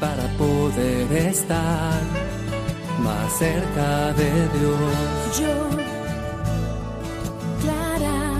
para poder estar más cerca de Dios. Yo, Clara.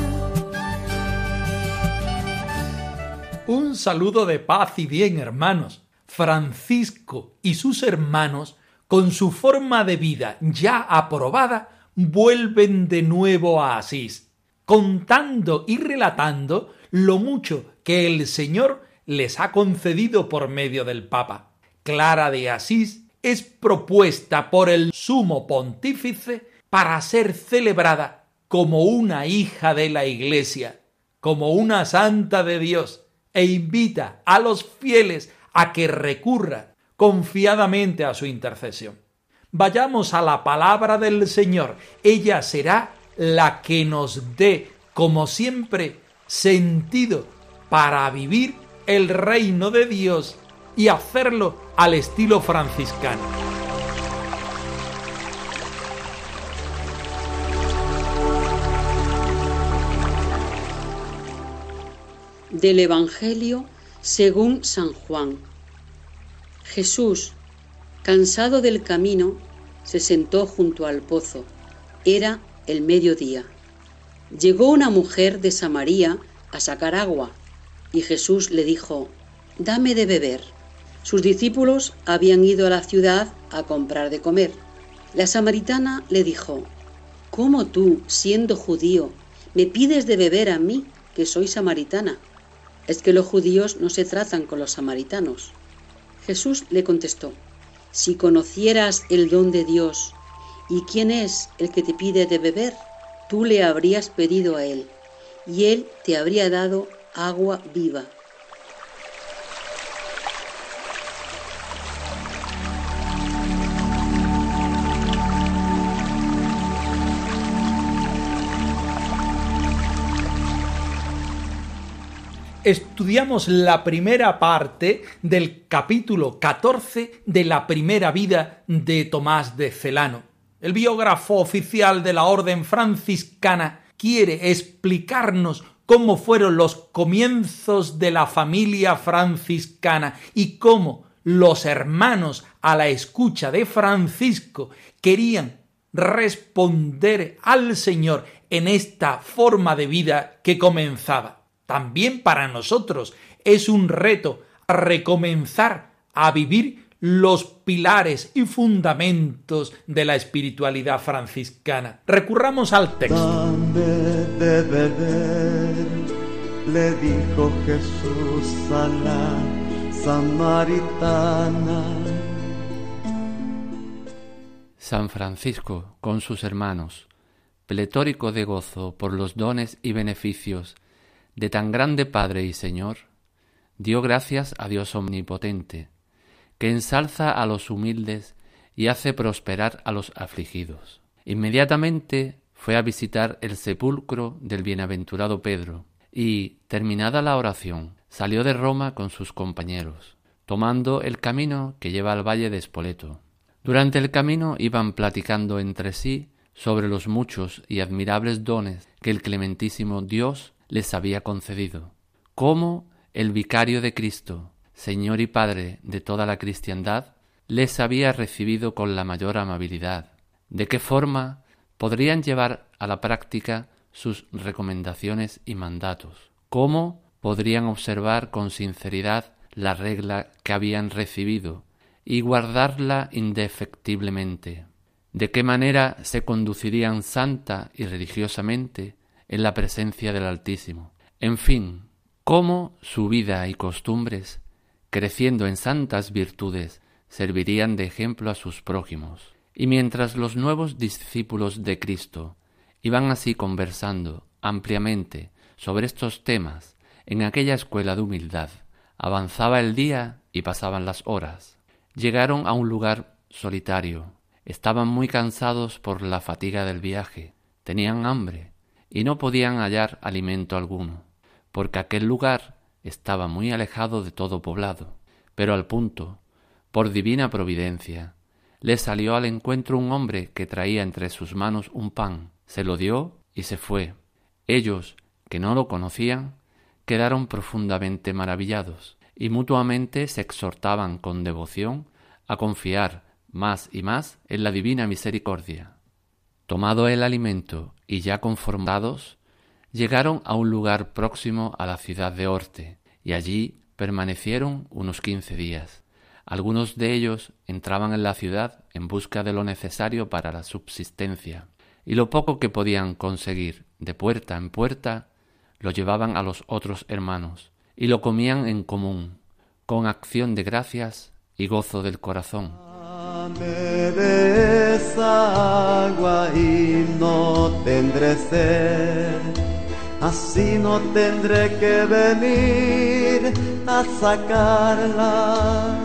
Un saludo de paz y bien, hermanos. Francisco y sus hermanos, con su forma de vida ya aprobada, vuelven de nuevo a Asís, contando y relatando lo mucho que el Señor les ha concedido por medio del Papa. Clara de Asís es propuesta por el sumo pontífice para ser celebrada como una hija de la Iglesia, como una santa de Dios, e invita a los fieles a que recurra confiadamente a su intercesión. Vayamos a la palabra del Señor. Ella será la que nos dé, como siempre, sentido para vivir el reino de Dios y hacerlo al estilo franciscano. Del Evangelio según San Juan. Jesús, cansado del camino, se sentó junto al pozo. Era el mediodía. Llegó una mujer de Samaría a sacar agua, y Jesús le dijo, Dame de beber. Sus discípulos habían ido a la ciudad a comprar de comer. La samaritana le dijo, ¿Cómo tú, siendo judío, me pides de beber a mí, que soy samaritana? Es que los judíos no se tratan con los samaritanos. Jesús le contestó, Si conocieras el don de Dios y quién es el que te pide de beber, tú le habrías pedido a él, y él te habría dado agua viva. estudiamos la primera parte del capítulo 14 de la primera vida de Tomás de Celano. El biógrafo oficial de la Orden franciscana quiere explicarnos cómo fueron los comienzos de la familia franciscana y cómo los hermanos a la escucha de Francisco querían responder al Señor en esta forma de vida que comenzaba. También para nosotros es un reto recomenzar a vivir los pilares y fundamentos de la espiritualidad franciscana. Recurramos al texto. de beber, le dijo Jesús a la samaritana. San Francisco, con sus hermanos, pletórico de gozo por los dones y beneficios de tan grande Padre y Señor, dio gracias a Dios omnipotente, que ensalza a los humildes y hace prosperar a los afligidos. Inmediatamente fue a visitar el sepulcro del bienaventurado Pedro, y, terminada la oración, salió de Roma con sus compañeros, tomando el camino que lleva al valle de Espoleto. Durante el camino iban platicando entre sí sobre los muchos y admirables dones que el clementísimo Dios les había concedido, cómo el vicario de Cristo, Señor y Padre de toda la cristiandad, les había recibido con la mayor amabilidad, de qué forma podrían llevar a la práctica sus recomendaciones y mandatos, cómo podrían observar con sinceridad la regla que habían recibido y guardarla indefectiblemente, de qué manera se conducirían santa y religiosamente en la presencia del Altísimo. En fin, cómo su vida y costumbres, creciendo en santas virtudes, servirían de ejemplo a sus prójimos. Y mientras los nuevos discípulos de Cristo iban así conversando ampliamente sobre estos temas en aquella escuela de humildad. Avanzaba el día y pasaban las horas. Llegaron a un lugar solitario. Estaban muy cansados por la fatiga del viaje. Tenían hambre y no podían hallar alimento alguno, porque aquel lugar estaba muy alejado de todo poblado. Pero al punto, por divina providencia, le salió al encuentro un hombre que traía entre sus manos un pan. Se lo dio y se fue. Ellos, que no lo conocían, quedaron profundamente maravillados y mutuamente se exhortaban con devoción a confiar más y más en la divina misericordia. Tomado el alimento y ya conformados, llegaron a un lugar próximo a la ciudad de Orte, y allí permanecieron unos quince días. Algunos de ellos entraban en la ciudad en busca de lo necesario para la subsistencia, y lo poco que podían conseguir de puerta en puerta lo llevaban a los otros hermanos, y lo comían en común, con acción de gracias y gozo del corazón. Así no tendré que venir a sacarla.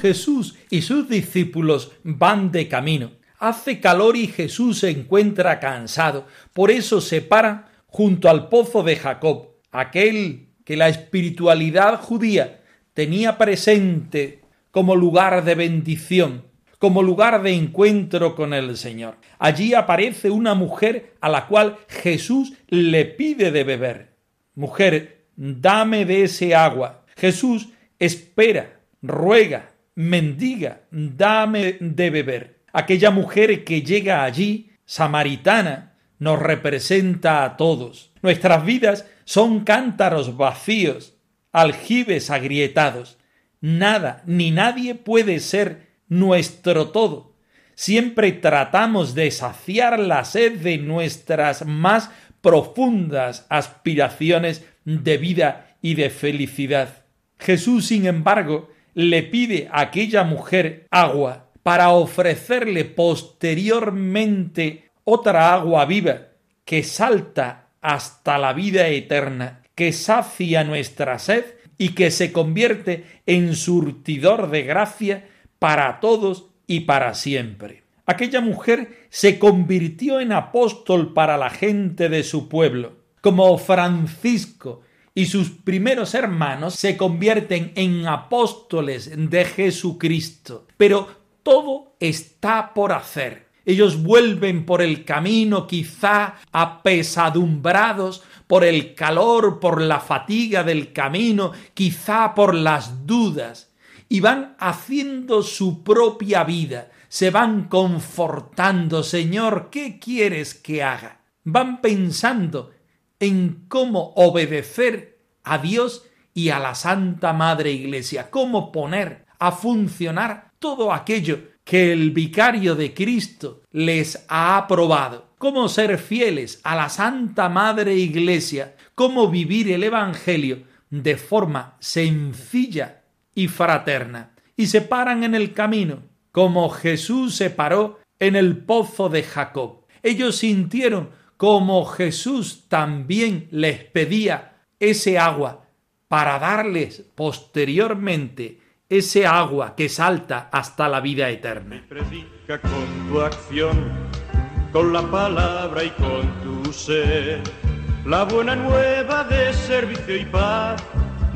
Jesús y sus discípulos van de camino. Hace calor y Jesús se encuentra cansado. Por eso se para junto al pozo de Jacob, aquel que la espiritualidad judía tenía presente como lugar de bendición, como lugar de encuentro con el Señor. Allí aparece una mujer a la cual Jesús le pide de beber. Mujer, dame de ese agua. Jesús espera, ruega, mendiga, dame de beber. Aquella mujer que llega allí, samaritana, nos representa a todos. Nuestras vidas son cántaros vacíos, aljibes agrietados. Nada ni nadie puede ser nuestro todo. Siempre tratamos de saciar la sed de nuestras más profundas aspiraciones de vida y de felicidad. Jesús, sin embargo, le pide a aquella mujer agua para ofrecerle posteriormente otra agua viva que salta hasta la vida eterna, que sacia nuestra sed y que se convierte en surtidor de gracia para todos y para siempre. Aquella mujer se convirtió en apóstol para la gente de su pueblo, como Francisco y sus primeros hermanos se convierten en apóstoles de Jesucristo. Pero todo está por hacer. Ellos vuelven por el camino quizá apesadumbrados por el calor, por la fatiga del camino, quizá por las dudas, y van haciendo su propia vida, se van confortando, Señor, ¿qué quieres que haga? Van pensando en cómo obedecer a Dios y a la Santa Madre Iglesia, cómo poner a funcionar todo aquello que el vicario de Cristo les ha aprobado. Cómo ser fieles a la Santa Madre Iglesia, cómo vivir el Evangelio de forma sencilla y fraterna. Y se paran en el camino, como Jesús se paró en el pozo de Jacob. Ellos sintieron como Jesús también les pedía ese agua para darles posteriormente ese agua que salta hasta la vida eterna.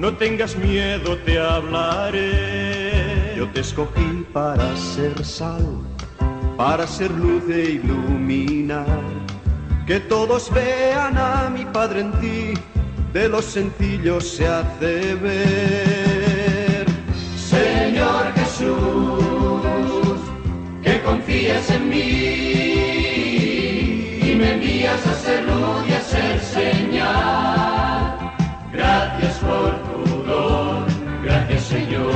No tengas miedo, te hablaré. Yo te escogí para ser sal, para ser luz e iluminar. Que todos vean a mi Padre en ti, de los sencillos se hace ver. Señor Jesús, que confías en mí y me envías a ser luz y a ser señal. Señor.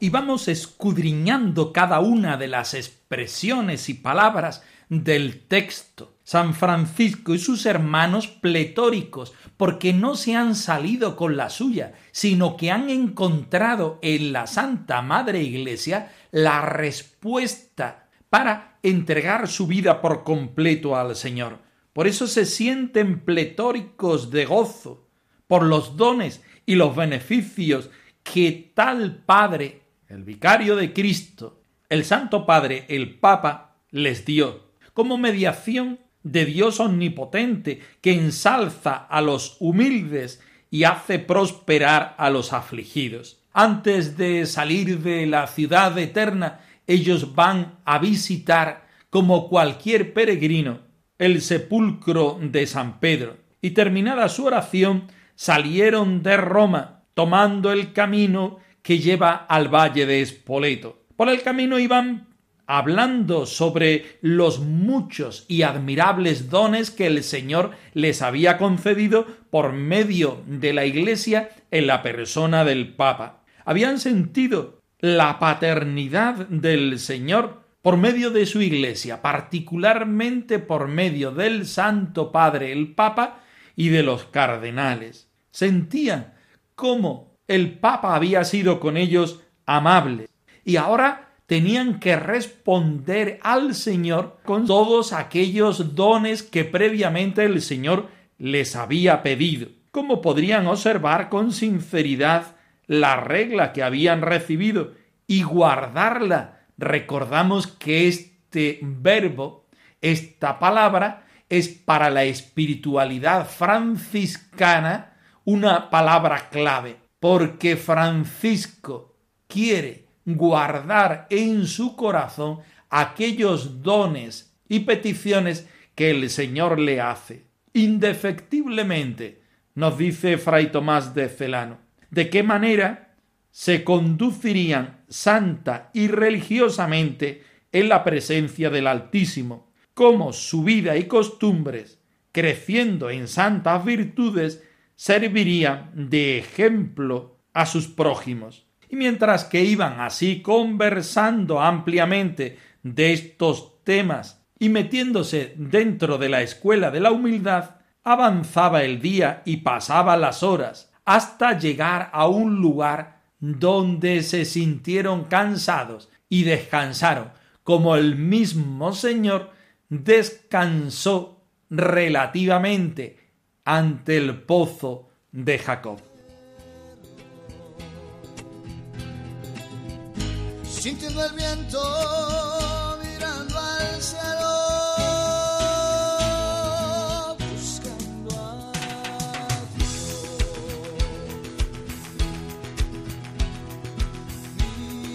Y vamos escudriñando cada una de las expresiones y palabras del texto San Francisco y sus hermanos pletóricos, porque no se han salido con la suya, sino que han encontrado en la Santa Madre Iglesia la respuesta para entregar su vida por completo al Señor. Por eso se sienten pletóricos de gozo por los dones y los beneficios que tal Padre, el vicario de Cristo, el Santo Padre, el Papa, les dio, como mediación de Dios omnipotente que ensalza a los humildes y hace prosperar a los afligidos. Antes de salir de la ciudad eterna, ellos van a visitar, como cualquier peregrino, el sepulcro de San Pedro. Y terminada su oración, salieron de Roma, tomando el camino que lleva al valle de Espoleto. Por el camino iban hablando sobre los muchos y admirables dones que el Señor les había concedido por medio de la Iglesia en la persona del Papa. Habían sentido la paternidad del Señor por medio de su Iglesia, particularmente por medio del Santo Padre el Papa y de los cardenales. Sentían cómo el Papa había sido con ellos amable y ahora tenían que responder al Señor con todos aquellos dones que previamente el Señor les había pedido. Como podrían observar con sinceridad la regla que habían recibido y guardarla. Recordamos que este verbo, esta palabra, es para la espiritualidad franciscana una palabra clave, porque Francisco quiere guardar en su corazón aquellos dones y peticiones que el Señor le hace. Indefectiblemente, nos dice Fray Tomás de Celano, de qué manera se conducirían santa y religiosamente en la presencia del Altísimo, cómo su vida y costumbres, creciendo en santas virtudes, servirían de ejemplo a sus prójimos. Y mientras que iban así conversando ampliamente de estos temas y metiéndose dentro de la escuela de la humildad, avanzaba el día y pasaba las horas, hasta llegar a un lugar donde se sintieron cansados y descansaron, como el mismo Señor descansó relativamente ante el pozo de Jacob. sintiendo el viento, mirando al cielo, buscando a Dios.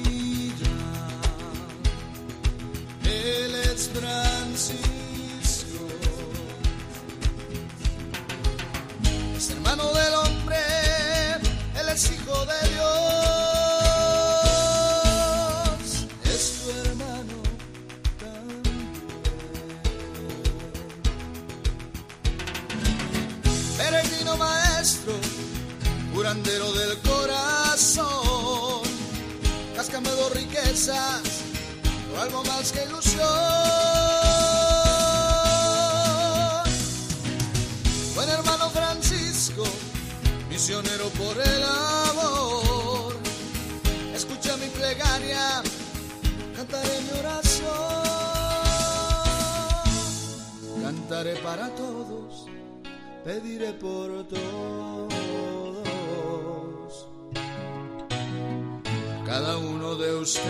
Mira, él es Francisco, pediré por todos. cada uno de ustedes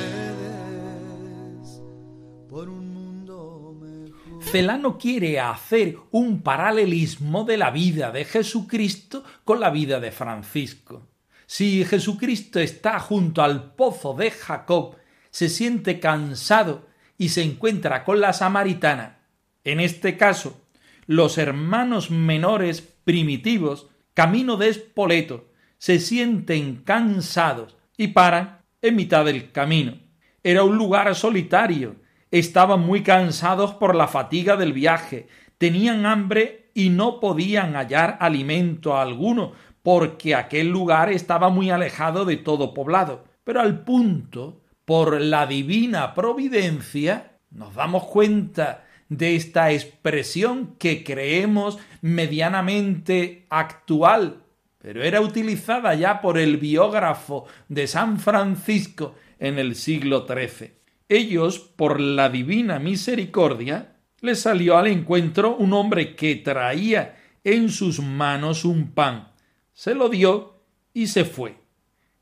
por un mundo mejor. Celano quiere hacer un paralelismo de la vida de Jesucristo con la vida de Francisco. Si Jesucristo está junto al pozo de Jacob, se siente cansado y se encuentra con la samaritana, en este caso, los hermanos menores primitivos, camino de Espoleto, se sienten cansados y paran en mitad del camino. Era un lugar solitario. Estaban muy cansados por la fatiga del viaje, tenían hambre y no podían hallar alimento alguno, porque aquel lugar estaba muy alejado de todo poblado. Pero al punto, por la divina providencia, nos damos cuenta de esta expresión que creemos medianamente actual pero era utilizada ya por el biógrafo de San Francisco en el siglo XIII. Ellos, por la divina misericordia, le salió al encuentro un hombre que traía en sus manos un pan. Se lo dio y se fue.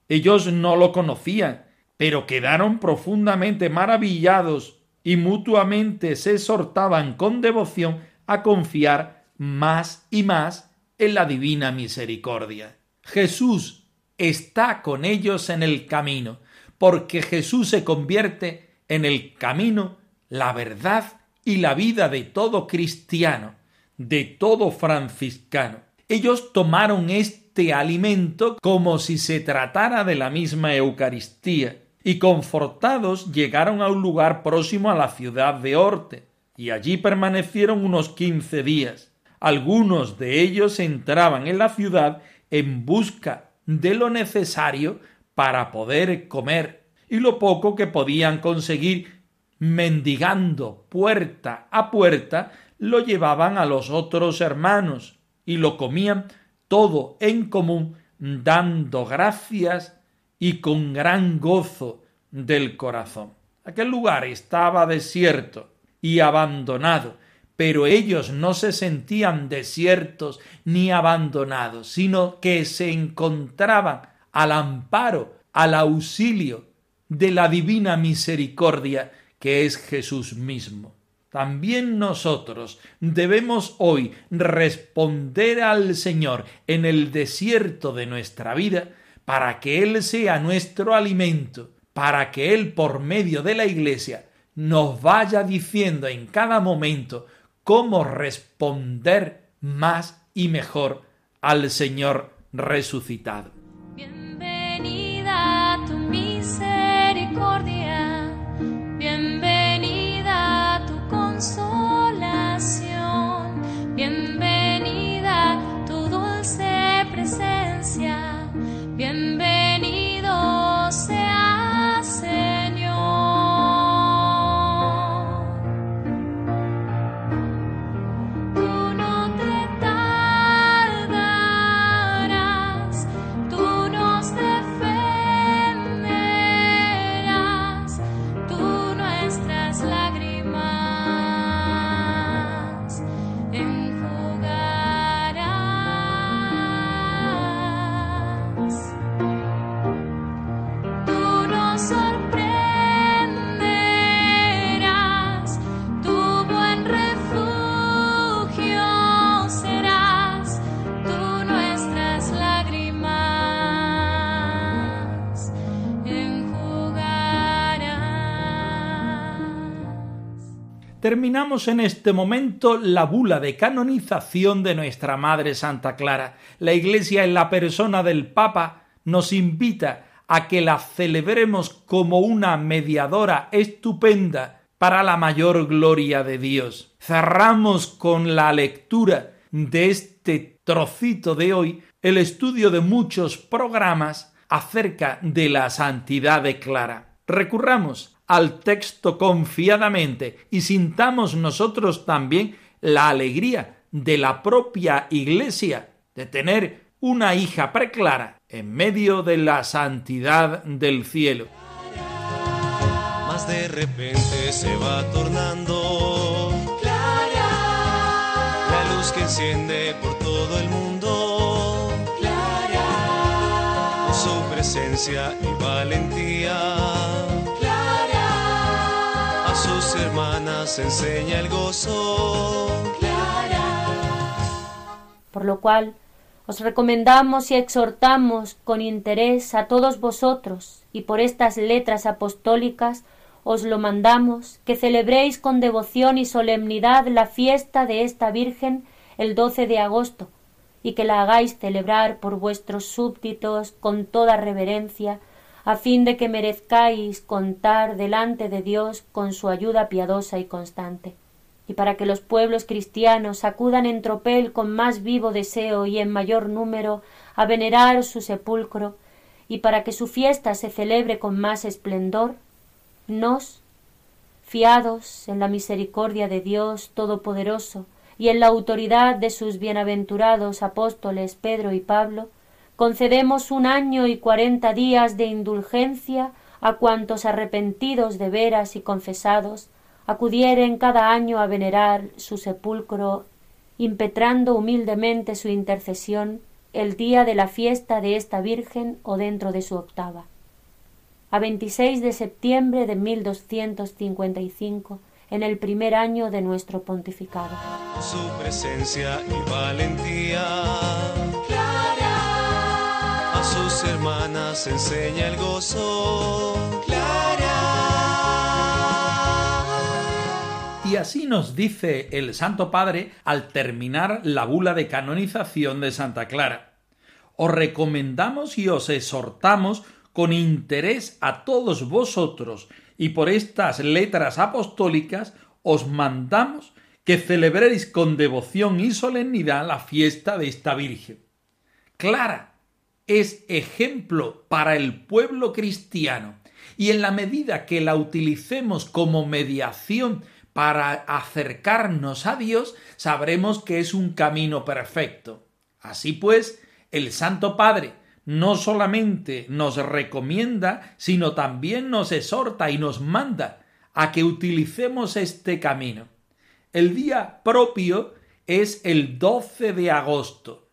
Ellos no lo conocían, pero quedaron profundamente maravillados y mutuamente se exhortaban con devoción a confiar más y más en la divina misericordia. Jesús está con ellos en el camino, porque Jesús se convierte en el camino, la verdad y la vida de todo cristiano, de todo franciscano. Ellos tomaron este alimento como si se tratara de la misma Eucaristía, y confortados llegaron a un lugar próximo a la ciudad de Orte, y allí permanecieron unos quince días. Algunos de ellos entraban en la ciudad en busca de lo necesario para poder comer, y lo poco que podían conseguir mendigando puerta a puerta, lo llevaban a los otros hermanos y lo comían todo en común, dando gracias y con gran gozo del corazón. Aquel lugar estaba desierto y abandonado, pero ellos no se sentían desiertos ni abandonados, sino que se encontraban al amparo, al auxilio de la divina misericordia que es Jesús mismo. También nosotros debemos hoy responder al Señor en el desierto de nuestra vida para que Él sea nuestro alimento, para que Él por medio de la Iglesia nos vaya diciendo en cada momento cómo responder más y mejor al Señor resucitado. Terminamos en este momento la bula de canonización de nuestra Madre Santa Clara. La Iglesia en la persona del Papa nos invita a que la celebremos como una mediadora estupenda para la mayor gloria de Dios. Cerramos con la lectura de este trocito de hoy el estudio de muchos programas acerca de la santidad de Clara. Recurramos al texto confiadamente y sintamos nosotros también la alegría de la propia Iglesia de tener una hija preclara en medio de la santidad del cielo. Más de repente se va tornando clara. la luz que enciende por todo el mundo. Clara. Su presencia y valentía hermanas enseña el gozo. Por lo cual os recomendamos y exhortamos con interés a todos vosotros, y por estas letras apostólicas os lo mandamos, que celebréis con devoción y solemnidad la fiesta de esta Virgen el 12 de agosto, y que la hagáis celebrar por vuestros súbditos con toda reverencia, a fin de que merezcáis contar delante de Dios con su ayuda piadosa y constante, y para que los pueblos cristianos acudan en tropel con más vivo deseo y en mayor número a venerar su sepulcro, y para que su fiesta se celebre con más esplendor, nos, fiados en la misericordia de Dios Todopoderoso y en la autoridad de sus bienaventurados apóstoles Pedro y Pablo, concedemos un año y cuarenta días de indulgencia a cuantos arrepentidos de veras y confesados acudieren cada año a venerar su sepulcro, impetrando humildemente su intercesión el día de la fiesta de esta Virgen o dentro de su octava. A 26 de septiembre de 1255, en el primer año de nuestro pontificado. Su presencia y valentía. Sus hermanas enseña el gozo. Y así nos dice el Santo Padre al terminar la bula de canonización de Santa Clara. Os recomendamos y os exhortamos con interés a todos vosotros y por estas letras apostólicas os mandamos que celebréis con devoción y solemnidad la fiesta de esta Virgen. Clara es ejemplo para el pueblo cristiano y en la medida que la utilicemos como mediación para acercarnos a Dios, sabremos que es un camino perfecto. Así pues, el Santo Padre no solamente nos recomienda, sino también nos exhorta y nos manda a que utilicemos este camino. El día propio es el 12 de agosto.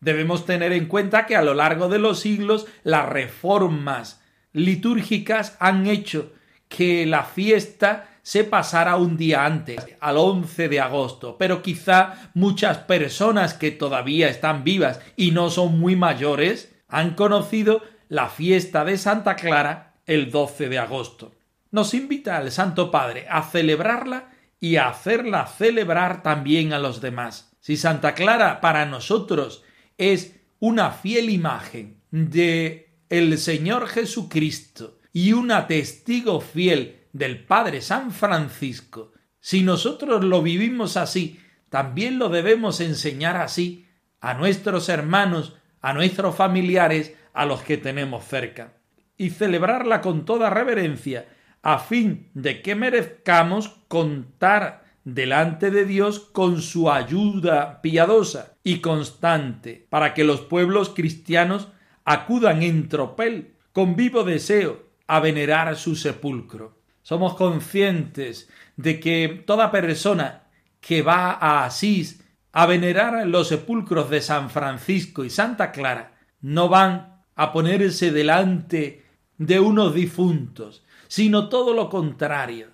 Debemos tener en cuenta que a lo largo de los siglos las reformas litúrgicas han hecho que la fiesta se pasara un día antes, al 11 de agosto, pero quizá muchas personas que todavía están vivas y no son muy mayores han conocido la fiesta de Santa Clara el 12 de agosto. Nos invita el Santo Padre a celebrarla y a hacerla celebrar también a los demás. Si Santa Clara para nosotros es una fiel imagen de el Señor Jesucristo y una testigo fiel del Padre San Francisco, si nosotros lo vivimos así, también lo debemos enseñar así a nuestros hermanos, a nuestros familiares, a los que tenemos cerca, y celebrarla con toda reverencia, a fin de que merezcamos contar delante de Dios con su ayuda piadosa y constante, para que los pueblos cristianos acudan en tropel, con vivo deseo, a venerar su sepulcro somos conscientes de que toda persona que va a Asís a venerar los sepulcros de San Francisco y Santa Clara no van a ponerse delante de unos difuntos, sino todo lo contrario.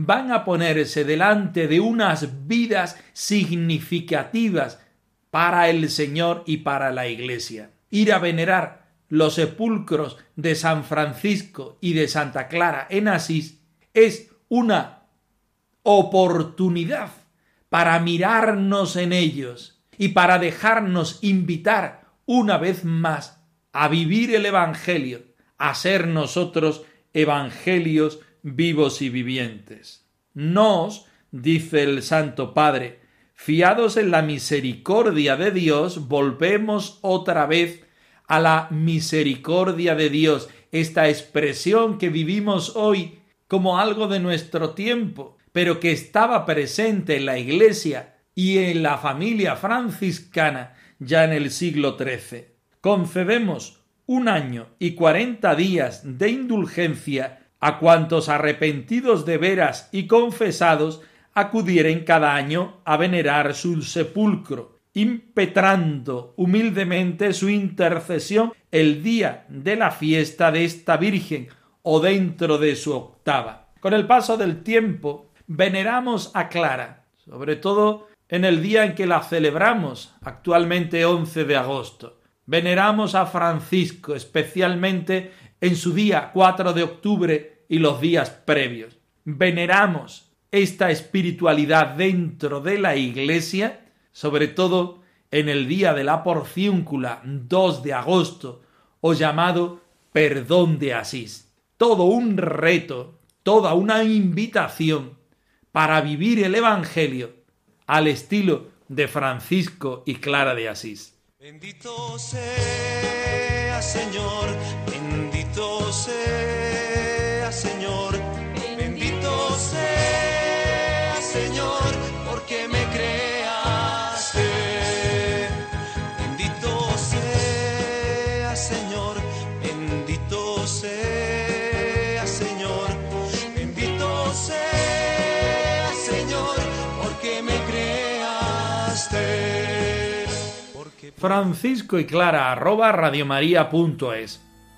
Van a ponerse delante de unas vidas significativas para el Señor y para la Iglesia. Ir a venerar los sepulcros de San Francisco y de Santa Clara en Asís es una oportunidad para mirarnos en ellos y para dejarnos invitar una vez más a vivir el Evangelio, a ser nosotros evangelios vivos y vivientes. Nos, dice el Santo Padre, fiados en la misericordia de Dios, volvemos otra vez a la misericordia de Dios, esta expresión que vivimos hoy como algo de nuestro tiempo, pero que estaba presente en la Iglesia y en la familia franciscana ya en el siglo XIII. Concedemos un año y cuarenta días de indulgencia a cuantos arrepentidos de veras y confesados acudieren cada año a venerar su sepulcro, impetrando humildemente su intercesión el día de la fiesta de esta Virgen, o dentro de su octava. Con el paso del tiempo, veneramos a Clara, sobre todo en el día en que la celebramos, actualmente 11 de agosto. Veneramos a Francisco, especialmente en su día 4 de octubre y los días previos. Veneramos esta espiritualidad dentro de la Iglesia, sobre todo en el día de la porciúncula 2 de agosto, o llamado perdón de Asís todo un reto, toda una invitación para vivir el Evangelio al estilo de Francisco y Clara de Asís. Bendito sea Señor, sea, Señor, bendito sea, Señor, porque me creaste. Bendito sea, Señor, bendito sea, Señor, bendito sea, Señor, porque me creaste. Francisco y Clara, arroba radiomaria.es.